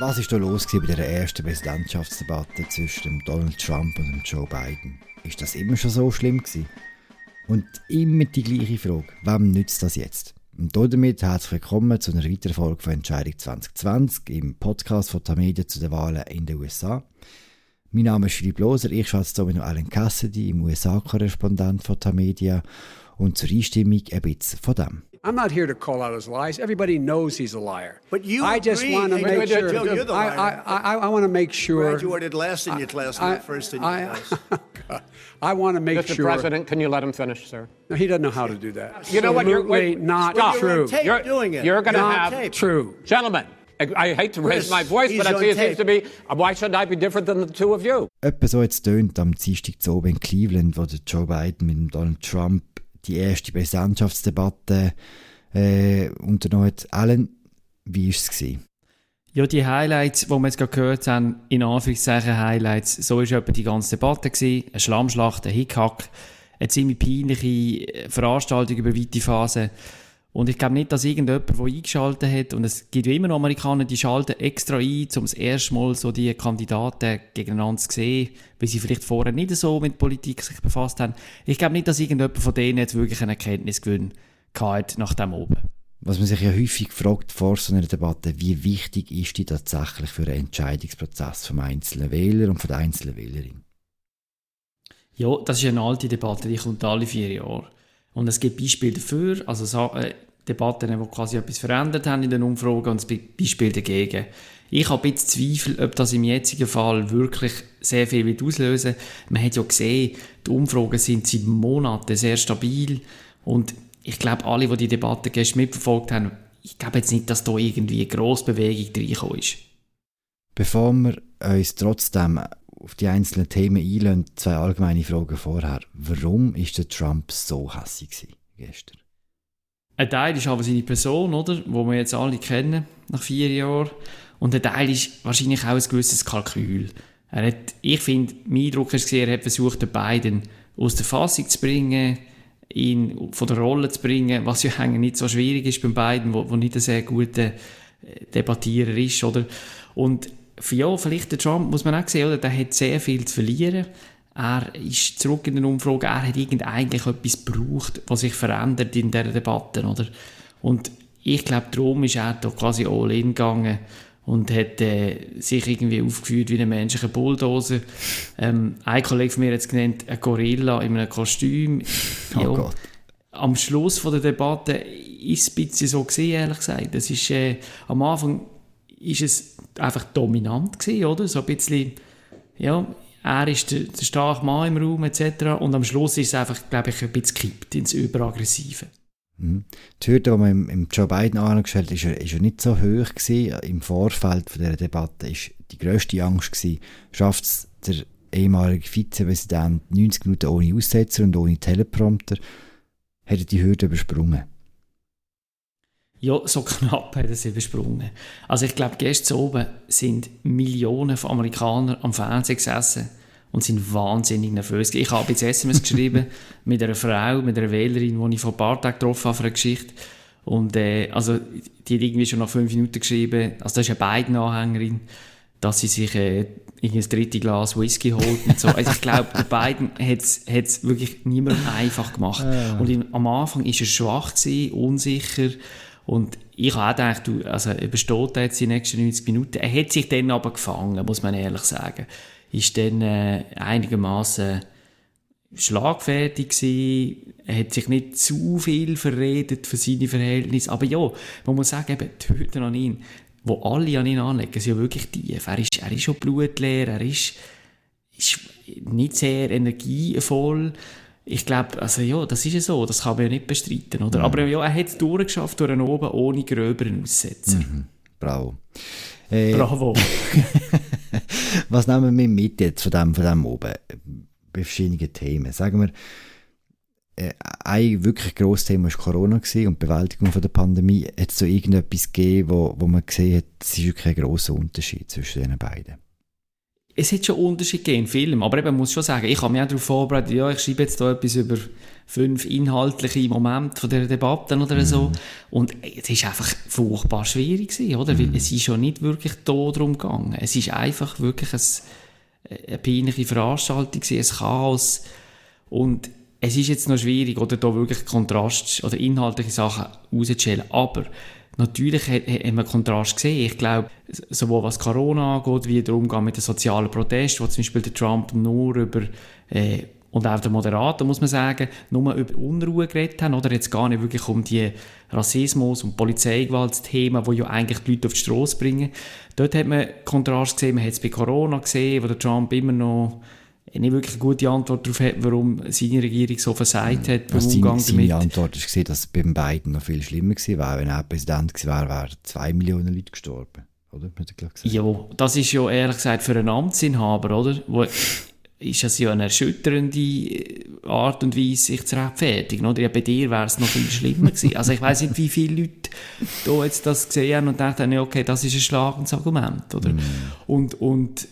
Was ist da los bei der ersten Präsidentschaftsdebatte zwischen Donald Trump und Joe Biden? Ist das immer schon so schlimm gewesen? Und immer die gleiche Frage, wem nützt das jetzt? Und damit herzlich willkommen zu einer weiteren Folge von Entscheidung 2020 im Podcast von Tamedia zu den Wahlen in den USA. Mein Name ist Philipp Loser, ich schätze hier mit Alan Cassidy, im USA-Korrespondent von Tamedia und zur Einstimmung ein bisschen von dem. I'm not here to call out his lies. Everybody knows he's a liar. But you I just agree, want to make you're- sure. you're the I, liar. I, I, I want to make sure. Graduated last in your class, I, not first in your I, class. I want to make Mr. sure. President, can you let him finish, sir? No, he doesn't know how to do that. You know what? You're Absolutely wait, not stop. You're true. on tape You're, doing it. you're going to Not have tape. true. gentlemen. I, I hate to raise my voice, but I see it seems to be. Why should I be different than the two of you? Etwa so jetzt tönt am Dienstag zu oben in Cleveland, wo Joe Biden mit Donald Trump die erste Präsidentschaftsdebatte äh, unternommen hat. Alan, wie war es? Ja, die Highlights, die wir jetzt gerade gehört haben, in Anführungszeichen Highlights, so war etwa die ganze Debatte. Gewesen. Eine Schlammschlacht, ein Hickhack, eine ziemlich peinliche äh, Veranstaltung über weite Phasen. Und ich glaube nicht, dass irgendjemand, der eingeschaltet hat, und es gibt ja immer noch Amerikaner, die schalten extra ein, um das erste Mal so die Kandidaten gegeneinander zu sehen, weil sie vielleicht vorher nicht so mit Politik sich befasst haben. Ich glaube nicht, dass irgendjemand von denen jetzt wirklich einen Erkenntnisgewinn gehabt nach dem oben. Was man sich ja häufig fragt vor so einer Debatte, wie wichtig ist die tatsächlich für den Entscheidungsprozess vom einzelnen Wähler und von der einzelnen Wählerin? Ja, das ist eine alte Debatte, die kommt alle vier Jahre. Und es gibt Beispiele dafür, also so, äh, Debatten, die quasi etwas verändert haben in den Umfragen und es gibt Beispiele dagegen. Ich habe bisschen Zweifel, ob das im jetzigen Fall wirklich sehr viel wird auslösen Man hat ja gesehen, die Umfragen sind seit Monaten sehr stabil und ich glaube, alle, die die Debatte gestern mitverfolgt haben, ich glaube jetzt nicht, dass da irgendwie eine grosse Bewegung reingekommen ist. Bevor wir uns trotzdem auf die einzelnen Themen einlösen, zwei allgemeine Fragen vorher. Warum der Trump so hässlich gestern? Ein Teil ist aber seine Person, oder? Wo wir jetzt alle kennen, nach vier Jahren. Und ein Teil ist wahrscheinlich auch ein gewisses Kalkül. Er hat, ich finde, mein Eindruck ist er hat versucht, den beiden aus der Fassung zu bringen, ihn von der Rolle zu bringen, was ja eigentlich nicht so schwierig ist bei beiden, wo, wo nicht ein sehr guter äh, Debattierer ist, oder? Und ja, vielleicht der Trump, muss man auch sehen, oder? Der hat sehr viel zu verlieren. Er ist zurück in den Umfragen, er hat irgend eigentlich etwas gebraucht, was sich verändert in dieser Debatte, oder? Und ich glaube, darum ist er da quasi all in gegangen und hat äh, sich irgendwie aufgeführt wie ein menschlicher Bulldozer. Ähm, ein Kollege von mir hat es genannt, ein Gorilla in einem Kostüm. Oh Gott. Am Schluss von der Debatte ist es ein bisschen so gesehen, ehrlich gesagt. Das ist, äh, am Anfang ist es einfach dominant gewesen, oder? So ein bisschen, ja, er ist der, der starke Mann im Raum etc. Und am Schluss ist es einfach, glaube ich, ein bisschen gekippt ins Überaggressive. Mhm. Die Hürde, die man im, im Joe Biden angestellt hat, ist, ja- ist ja nicht so hoch gewesen. Im Vorfeld von dieser Debatte ist die grösste Angst gewesen, schafft es der ehemalige Vizepräsident 90 Minuten ohne Aussetzer und ohne Teleprompter, hat er die Hürde übersprungen. Ja, so knapp hat er sie übersprungen. Also ich glaube, gestern oben sind Millionen von Amerikanern am Fernsehen gesessen und sind wahnsinnig nervös. Ich habe jetzt SMS geschrieben mit einer Frau, mit einer Wählerin, die ich vor ein paar Tagen getroffen habe für eine Geschichte. Und äh, also, die hat irgendwie schon nach fünf Minuten geschrieben, also das ist eine beiden Anhängerin, dass sie sich äh, ein dritte Glas Whisky holt und so. Also ich glaube, der beiden hat es wirklich niemandem einfach gemacht. Und in, am Anfang ist er schwach gewesen, unsicher und ich habe auch gedacht, du, also übersteht er jetzt die nächsten 90 Minuten. Er hat sich dann aber gefangen, muss man ehrlich sagen. Ist dann äh, einigermaßen schlagfertig gewesen. Er hat sich nicht zu viel verredet für seine Verhältnisse. Aber ja, man muss sagen, eben, die Hürden an ihn, wo alle an ihn anlegen, sind ja wirklich tief. Er ist, er ist schon blutleer, er ist, ist nicht sehr energievoll. Ich glaube, also ja, das ist ja so, das kann man ja nicht bestreiten, oder? Aber ja, er hat es durchgeschafft durch oben ohne gröberen Aussetzer. Bravo. Äh, Bravo. was nehmen wir mit jetzt von dem, von dem oben? Bei verschiedenen Themen. Sagen wir, äh, ein wirklich grosses Thema war Corona gewesen und die Bewältigung von der Pandemie. Hat es so irgendetwas gegeben, wo, wo man gesehen hat, es ist wirklich ein grosser Unterschied zwischen den beiden? Es hat schon Unterschied gegeben in Filmen, aber eben, muss schon sagen, ich habe mich auch darauf vorbereitet, ja, ich schreibe jetzt da etwas über fünf inhaltliche Momente von der Debatte oder so. Und es ist einfach furchtbar schwierig gewesen, oder? Weil es ist schon nicht wirklich da darum gegangen. Es ist einfach wirklich ein, eine peinliche Veranstaltung gewesen, ein Chaos. Und es ist jetzt noch schwierig, oder da wirklich Kontrast oder inhaltliche Sachen rauszustellen. Aber natürlich hat, hat man Kontrast gesehen. Ich glaube, sowohl was Corona angeht, wie der Umgang mit den sozialen Protesten, wo zum Beispiel der Trump nur über äh, und auch der Moderator, muss man sagen, nur über Unruhe geredet haben, oder jetzt gar nicht wirklich um die Rassismus- und Polizeigewaltsthemen, die ja eigentlich die Leute auf die Straße bringen. Dort hat man Kontrast gesehen, man hat es bei Corona gesehen, wo der Trump immer noch nicht wirklich eine gute Antwort darauf hat, warum seine Regierung so versagt hat beim Umgang seine, seine damit. Antwort war, dass es beim beiden noch viel schlimmer gewesen wäre. Wenn er Präsident gewesen wäre, wären zwei Millionen Leute gestorben. Oder? Hat er glaub gesagt. Ja, das ist ja ehrlich gesagt für einen Amtsinhaber, oder? Wo, ist das ja eine erschütternde äh, Art und Weise, sich zu rechtfertigen, oder? Ja, bei dir wäre es noch viel schlimmer gewesen. Also ich weiß nicht, wie viele Leute da jetzt das gesehen haben und dachten, okay, das ist ein schlagendes Argument, oder? Und, und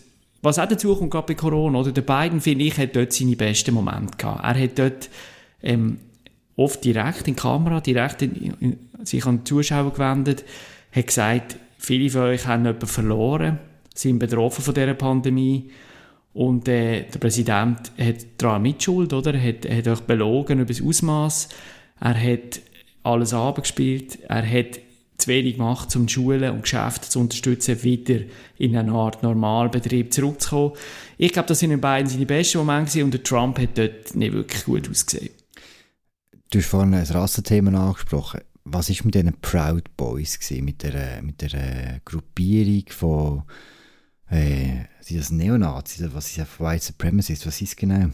was auch dazu kommt, gerade bei Corona, oder? Der Biden, finde ich, hat dort seine besten Momente gehabt. Er hat dort ähm, oft direkt in die Kamera, direkt in, in, sich an die Zuschauer gewendet, hat gesagt, viele von euch haben jemanden verloren, sind betroffen von dieser Pandemie und äh, der Präsident hat daran Mitschuld, oder? Er hat, hat euch belogen über das Ausmaß. Er hat alles abgespielt. Er hat zu wenig gemacht, um Schulen und Geschäfte zu unterstützen, wieder in eine Art Normalbetrieb zurückzukommen. Ich glaube, das sind in beiden seine besten Momente und der Trump hat dort nicht wirklich gut ausgesehen. Du hast vorhin ein Rassenthema angesprochen. Was war mit diesen Proud Boys, gewesen, mit der, mit der Gruppierung von äh, sind das Neonazis oder was ist White Supremacists? Was ist genau?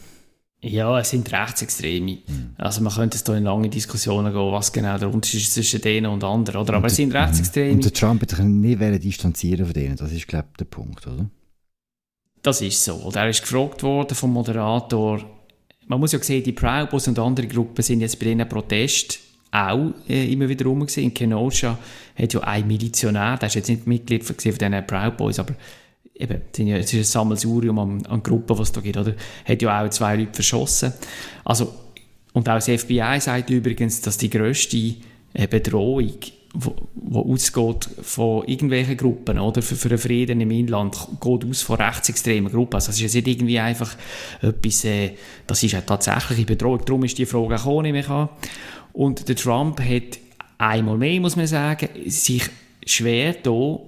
Ja, es sind Rechtsextreme. Also man könnte es da in lange Diskussionen gehen, was genau der Unterschied ist zwischen denen und anderen, oder? Aber es sind Rechtsextreme. Und der Trump hat sich nicht distanzieren von denen. Das ist, glaube ich, der Punkt, oder? Das ist so. Und er ist gefragt worden vom Moderator, man muss ja sehen, die Proud Boys und andere Gruppen sind jetzt bei diesen Protesten auch äh, immer wieder rum gewesen. In Kenosha hat ja ein Milizionär, der ist jetzt nicht Mitglied von von diesen Proud Boys, aber eben, es sind ja- es ist ein Sammelsurium an, an Gruppen, was da gibt, oder? Hat ja auch zwei Leute verschossen. Also, und auch das FBI sagt übrigens, dass die grösste äh, Bedrohung, wo ausgeht von irgendwelchen Gruppen, oder? Für, für den Frieden im Inland, geht aus von rechtsextremen Gruppen. Also, das ist jetzt nicht irgendwie einfach etwas, äh, das ist eine tatsächliche Bedrohung. Darum ist die Frage auch ich an. Und der Trump hat einmal mehr, muss man sagen, sich schwer da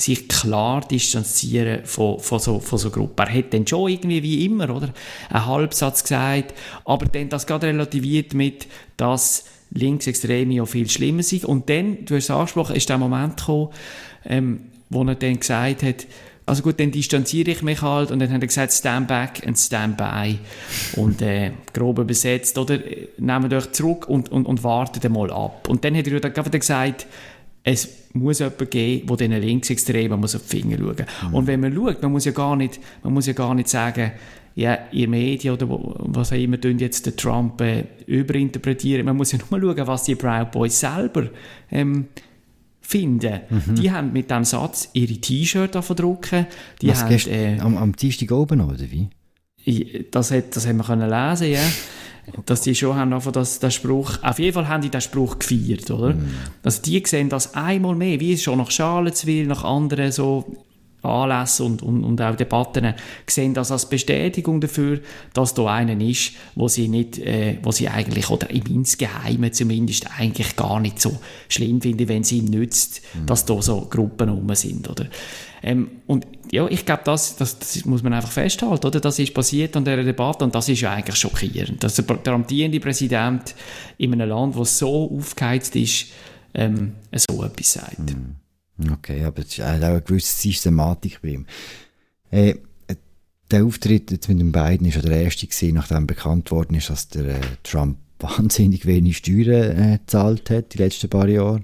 sich klar distanzieren von, von, so, von so Gruppen. Er hat dann schon irgendwie wie immer, oder? Einen Halbsatz gesagt, aber dann das gerade relativiert mit, dass Linksextreme ja viel schlimmer sind. Und dann, du hast es angesprochen, ist der Moment gekommen, ähm, wo er dann gesagt hat, also gut, dann distanziere ich mich halt und dann hat er gesagt, stand back and stand by und äh, grob übersetzt, oder äh, nehmt euch zurück und, und, und wartet mal ab. Und dann hat er dann gesagt, es muss jemanden geben, der diesen Linksextremen muss auf die Finger schauen muss. Und wenn man schaut, man muss ja gar nicht, man muss ja gar nicht sagen, ja, ihr Medien oder was auch immer tun jetzt den Trump äh, überinterpretieren. Man muss ja nur schauen, was die Proud Boys selber ähm, finden. Die haben mit diesem Satz ihre T-Shirt drucken. Die Was haben, äh, am, am Dienstag oben, oder wie? das, hat, das haben wir können lesen, ja. Dass die schon haben, einfach das, das Spruch, auf jeden Fall haben die den Spruch gefeiert, oder? Also die sehen das einmal mehr, wie es schon nach Charlottesville, nach anderen so Anlässen und, und, und auch Debatten, sehen das als Bestätigung dafür, dass da einer ist, wo sie nicht, äh, wo sie eigentlich, oder im Insgeheimen zumindest, eigentlich gar nicht so schlimm finden, wenn sie ihm nützt, dass da so Gruppen rum sind, oder? Ähm, und ja, ich glaube, das, das, das muss man einfach festhalten, oder? Das ist passiert an dieser Debatte und das ist ja eigentlich schockierend. Dass der, der amtierende Präsident in einem Land, das so aufgeheizt ist, ähm, so etwas sagt. Okay, aber es ist auch eine gewisse Systematik bei ihm. Äh, der Auftritt jetzt mit den beiden ist ja der erste gewesen, nachdem bekannt worden ist, dass der äh, Trump wahnsinnig wenig Steuern äh, gezahlt hat die letzten paar Jahre.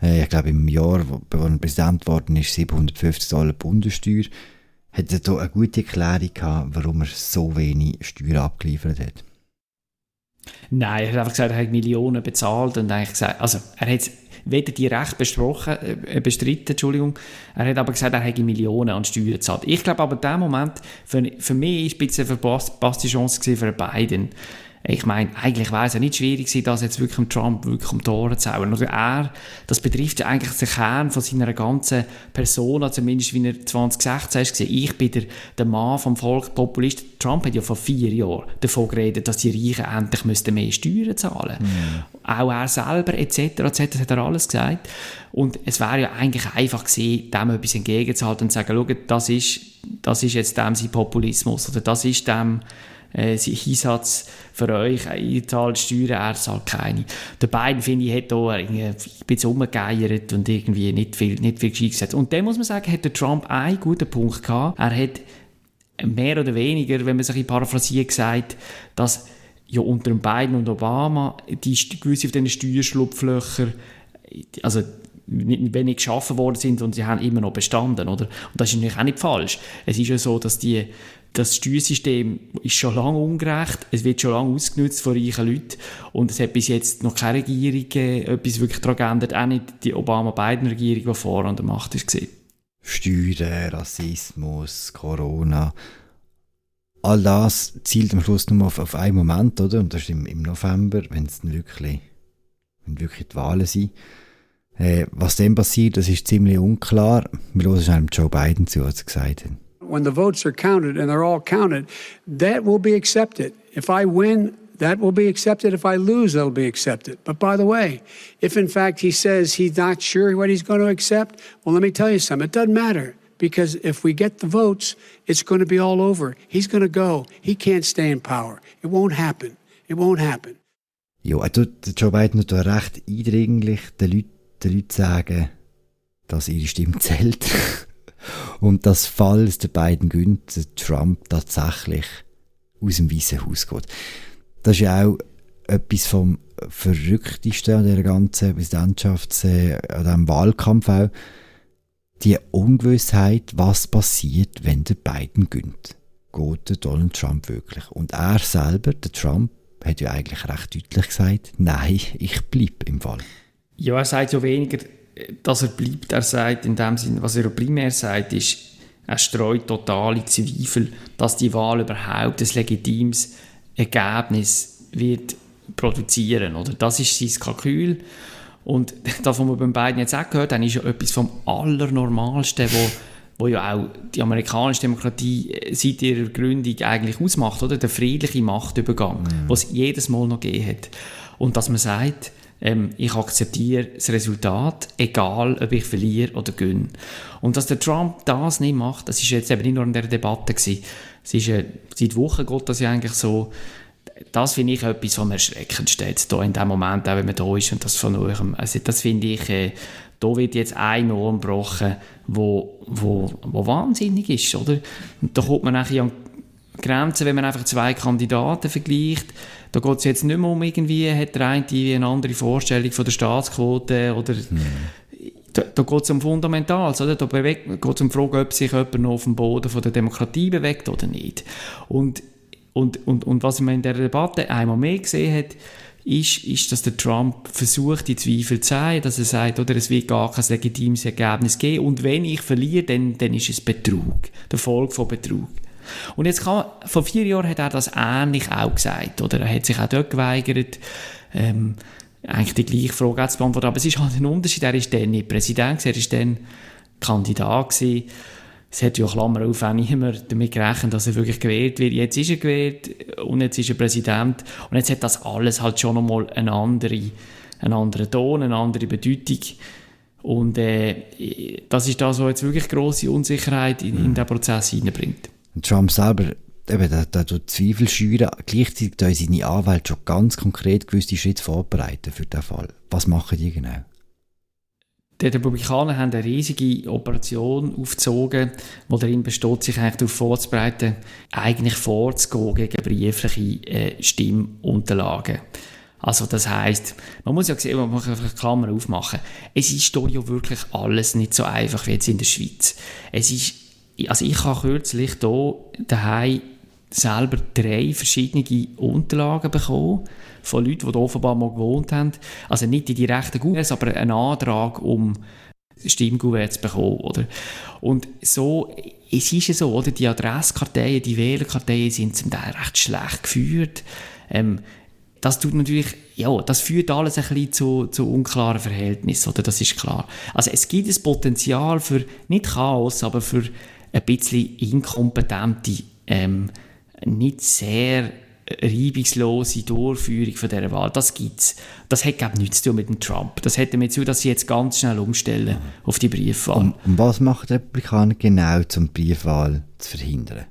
Äh, ich glaube im Jahr, wo, wo er Präsident geworden ist, 750 Dollar Bundessteuer. Hat er da eine gute Erklärung gehabt, warum er so wenig Steuern abgeliefert hat? Nein, er hat einfach gesagt, er hat Millionen bezahlt und eigentlich gesagt, also er hat weder direkt besprochen, äh, bestritten, Entschuldigung. Er hat aber gesagt, er hätte Millionen an Steuern gezahlt. Ich glaube aber in dem Moment, für, für mich ist ein bisschen eine verpasste Chance für Biden. Ich meine, eigentlich wäre es ja nicht schwierig gewesen, das jetzt wirklich dem Trump wirklich um die Ohren zu hauen. Oder er, das betrifft ja eigentlich den Kern von seiner ganzen Persona, zumindest wie er 2016 war. Ich bin der, der Mann vom Volk, Populist. Trump hat ja vor vier Jahren davon geredet, dass die Reichen endlich müssten mehr Steuern zahlen müssten. Mhm. Auch er selber, etc., etc., das hat er alles gesagt. Und es wäre ja eigentlich einfach gewesen, dem etwas entgegenzuhalten und zu sagen, schau, das ist, das ist jetzt dem sein Populismus, oder das ist dem äh, Einsatz für euch, ihr zahlt Steuern, er zahlt keine. Der beiden, finde ich, hat da ein bisschen umgegeiert und irgendwie nicht viel, nicht viel gescheit gesetzt. Und dann muss man sagen, hat der Trump einen guten Punkt gehabt. Er hat mehr oder weniger, wenn man sich paraphrasiert, gesagt, dass ja unter den Biden und Obama die gewisse auf diesen Steuerschlupflöcher, also wenig geschaffen worden sind und sie haben immer noch bestanden, oder? Und das ist natürlich auch nicht falsch. Es ist ja so, dass die das Steuersystem ist schon lange ungerecht, es wird schon lange ausgenutzt von reichen Leuten und es hat bis jetzt noch keine Regierung äh, etwas wirklich daran geändert, auch nicht die Obama-Biden-Regierung, die vor an der Macht ist. Steuern, Rassismus, Corona, all das zielt am Schluss nur auf, auf einen Moment, oder? Und das ist im, im November, wenn es wirklich, wenn wirklich die Wahlen sind. Äh, was dann passiert, das ist ziemlich unklar. Wir hören einem Joe Biden zu, was er gesagt hat. When the votes are counted and they're all counted, that will be accepted. If I win, that will be accepted. If I lose, that'll be accepted. But by the way, if in fact he says he's not sure what he's going to accept, well, let me tell you something. It doesn't matter because if we get the votes, it's going to be all over. He's going to go. He can't stay in power. It won't happen. It won't happen. Ja, er Joe Biden tut recht eindringlich den Leuten, den Leuten sagen, dass ihre Stimme zählt. Und dass, falls der beiden Günther Trump tatsächlich aus dem Weißen Haus geht. Das ist ja auch etwas vom Verrücktesten an dieser ganzen Präsidentschafts-, äh, an diesem Wahlkampf auch. Die Ungewissheit, was passiert, wenn der Biden gönnt. Geht der Donald Trump wirklich? Und er selber, der Trump, hat ja eigentlich recht deutlich gesagt, nein, ich bleibe im Fall. Ja, er sagt ja weniger, dass er bleibt, er sagt in dem Sinne, was er primär sagt, ist, er streut totale Zweifel, dass die Wahl überhaupt ein legitimes Ergebnis wird produzieren, oder? Das ist sein Kalkül. Und das, was wir beim beiden jetzt auch gehört haben, ist ja etwas vom Allernormalsten, wo, wo ja auch die amerikanische Demokratie äh, seit ihrer Gründung eigentlich ausmacht, oder? Der friedliche Machtübergang, mhm. was es jedes Mal noch gegeben hat. Und dass man sagt, ähm, ich akzeptiere das Resultat, egal ob ich verliere oder gewinne. Und dass der Trump das nicht macht, das ist jetzt eben nicht nur in der Debatte gewesen. Es ist, äh, seit Wochen geht das ja eigentlich so, das finde ich etwas, was mir erschreckend steht, da in dem Moment, auch wenn man da ist und das von eurem, also das finde ich, äh, da wird jetzt ein Norm gebrochen, wo, wo, wo wahnsinnig ist, oder? Und da kommt man nachher an Grenzen, wenn man einfach zwei Kandidaten vergleicht, da geht es jetzt nicht mehr um irgendwie, hat der eine eine andere Vorstellung von der Staatsquote oder mhm. da, da geht es um Fundamentales, oder? Da geht es um die Frage, ob sich jemand noch auf dem Boden von der Demokratie bewegt oder nicht. Und, und, und, und was man in der Debatte einmal mehr gesehen hat, ist, ist, dass der Trump versucht, die Zweifel zu sein, dass er sagt, oder es wird gar kein legitimes Ergebnis geben und wenn ich verliere, dann, dann ist es Betrug, der Folge von Betrug. Und jetzt kann, vor vier Jahren hat er das ähnlich auch gesagt, oder? Er hat sich auch dort geweigert, ähm, eigentlich die gleiche Frage zu beantworten. Aber es ist halt ein Unterschied. Er ist dann nicht Präsident, er ist dann Kandidat gewesen. Es hat ja Klammer auf auch niemand damit gerechnet, dass er wirklich gewählt wird. Jetzt ist er gewählt und jetzt ist er Präsident. Und jetzt hat das alles halt schon nochmal eine andere, einen anderen Ton, eine andere Bedeutung. Und äh, das ist das, was jetzt wirklich grosse Unsicherheit in, in den Prozess hineinbringt. Trump selber, eben, der, der tut Zweifel schüren. Gleichzeitig tun seine Anwälte schon ganz konkret gewisse Schritte vorbereiten für den Fall. Was machen die genau? Die Republikaner haben eine riesige Operation aufgezogen, die darin besteht, sich eigentlich darauf vorzubereiten, eigentlich vorzugehen gegen briefliche äh, Stimmunterlagen. Also das heißt, man muss ja sehen, man muss einfach Klammer aufmachen. Es ist hier ja wirklich alles nicht so einfach wie jetzt in der Schweiz. Es ist also ich habe kürzlich hier daheim selber drei verschiedene Unterlagen bekommen von Leuten, die offenbar mal gewohnt haben. Also nicht die direkten Gouverneurs, aber einen Antrag, um Stimmgouverne zu bekommen. Oder? Und so, es ist ja so, oder? die Adresskarteien, die Wählerkarteien sind zum Teil recht schlecht geführt. Ähm, das tut natürlich, ja, das führt alles ein bisschen zu, zu unklaren Verhältnissen, oder? Das ist klar. Also es gibt ein Potenzial für, nicht Chaos, aber für ein bisschen inkompetente, ähm, nicht sehr reibungslose Durchführung von dieser Wahl. Das gibt es. Das hat, glaube ich, nichts zu tun mit dem Trump. Das hätte damit zu dass sie jetzt ganz schnell umstellen mhm. auf die Briefwahl. Und, und was machen die Republikaner genau, um die Briefwahl zu verhindern?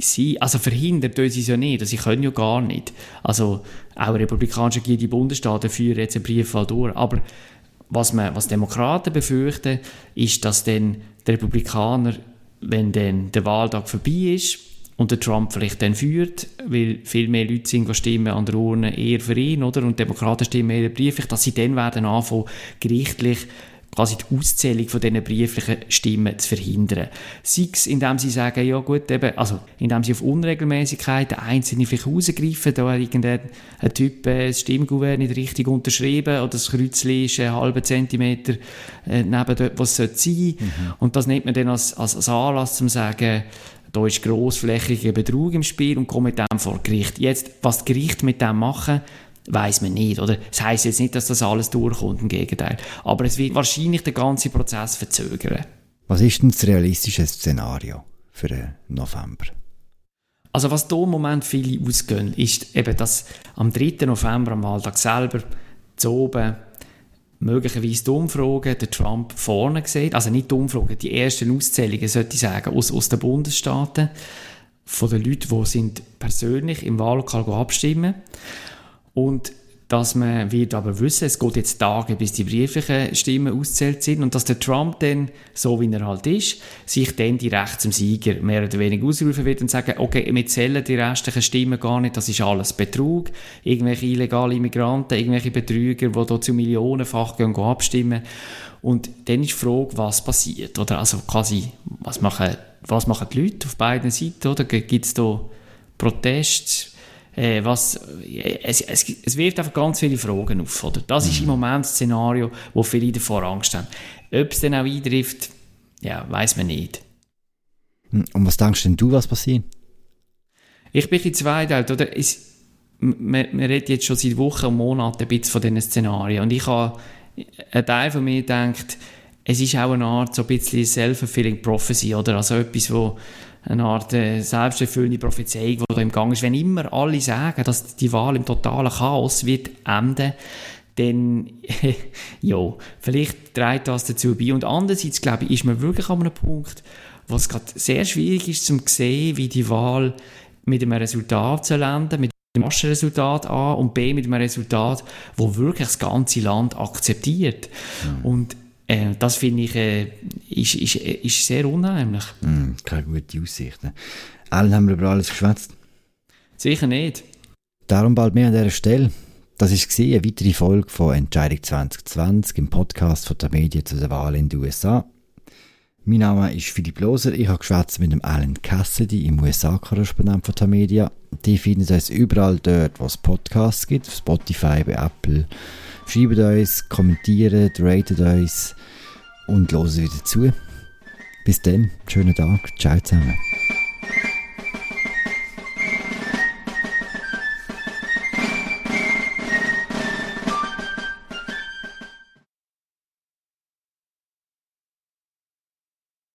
Sie, also verhindern tun sie es ja nicht, sie können ja gar nicht. Also auch republikanische die Bundesstaaten führen jetzt eine Briefwahl durch, aber was, man, was Demokraten befürchten, ist, dass dann die Republikaner, wenn dann der Wahltag vorbei ist, und der Trump vielleicht dann führt, weil viel mehr Leute sind stimmen an der Urne eher für ihn, oder? Und Demokraten stimmen eher brieflich, dass sie dann werden anfangen, gerichtlich quasi die Auszählung von diesen brieflichen Stimmen zu verhindern. Sei es, indem sie sagen, ja gut, eben, also indem sie auf Unregelmäßigkeiten einzelne vielleicht rausgreifen, da hat irgendein ein Typ äh, das Stimmgouverne nicht richtig unterschrieben oder das Kreuzchen ist einen halben Zentimeter äh, neben dort, was es sein. Mhm. Und das nimmt man dann als, als, als Anlass, um zu sagen, da ist grossflächiger Betrug im Spiel und kommt mit dem vor Gericht. Jetzt, was die Gerichte mit dem machen, weiß man nicht, oder? Das heisst jetzt nicht, dass das alles durchkommt, im Gegenteil. Aber es wird wahrscheinlich den ganzen Prozess verzögern. Was ist denn das realistische Szenario für den November? Also was hier im Moment viele ausgehen, ist eben, dass am 3. November, am Wahltag selber, zu oben möglicherweise die Umfragen der Trump vorne sieht, also nicht die Umfragen, die ersten Auszählungen, sollte ich sagen, aus, aus den Bundesstaaten, von den Leuten, die sind persönlich im Wahllokal abstimmen und dass man wird aber wissen, es geht jetzt Tage, bis die brieflichen Stimmen auszählt sind und dass der Trump dann, so wie er halt ist, sich dann direkt zum Sieger mehr oder weniger ausrufen wird und sagen, okay, wir zählen die restlichen Stimmen gar nicht, das ist alles Betrug, irgendwelche illegale Immigranten, irgendwelche Betrüger, die hier zu millionenfach gehen, gehen abstimmen. Und dann ist die Frage, was passiert, oder? Also quasi, was machen, was machen die Leute auf beiden Seiten, oder? Gibt es da Proteste, äh, was, äh, es, es, es wirft einfach ganz viele Fragen auf. Oder? Das mhm. ist im mhm. Moment das Szenario, wo viele davor Angst haben. Ob es dann auch eintrifft, ja, weiß man nicht. Hm, und was denkst denn du, was passiert? Ich bin in zweiteilt, oder? Es, man, man redet jetzt schon seit Wochen und Monaten ein bisschen von diesen Szenarien. Und ich habe, ein Teil von mir denkt, es ist auch eine Art so ein bisschen self-fulfilling prophecy, oder? Also etwas, wo eine Art äh, selbsterfüllende Prophezeiung, die da im Gang ist. Wenn immer alle sagen, dass die Wahl im totalen Chaos wird enden, dann, ja, vielleicht trägt das dazu bei. Und andererseits, glaube ich, ist man wirklich an einem Punkt, wo es gerade sehr schwierig ist, zu sehen, wie die Wahl mit einem Resultat zu landen, mit dem Massenresultat A und B mit einem Resultat, wo wirklich das ganze Land akzeptiert. Mhm. Und äh, das finde ich äh, ist, ist, ist sehr unheimlich. Mm, keine gute Aussichten. Allen haben wir über alles geschwätzt. Sicher nicht. Darum bald mehr an dieser Stelle. Das war eine weitere Folge von Entscheidung 2020 im Podcast von der Medien zu der Wahl in den USA. Mein Name ist Philipp Loser. Ich habe geschwätzt mit dem Alan Cassidy, im USA-Korrespondent von der Media. Die finden uns überall dort, wo es Podcasts gibt, Spotify, bei Apple. Schreibt uns, kommentiert, ratet uns und hören wieder zu. Bis dann, schönen Tag, ciao zusammen.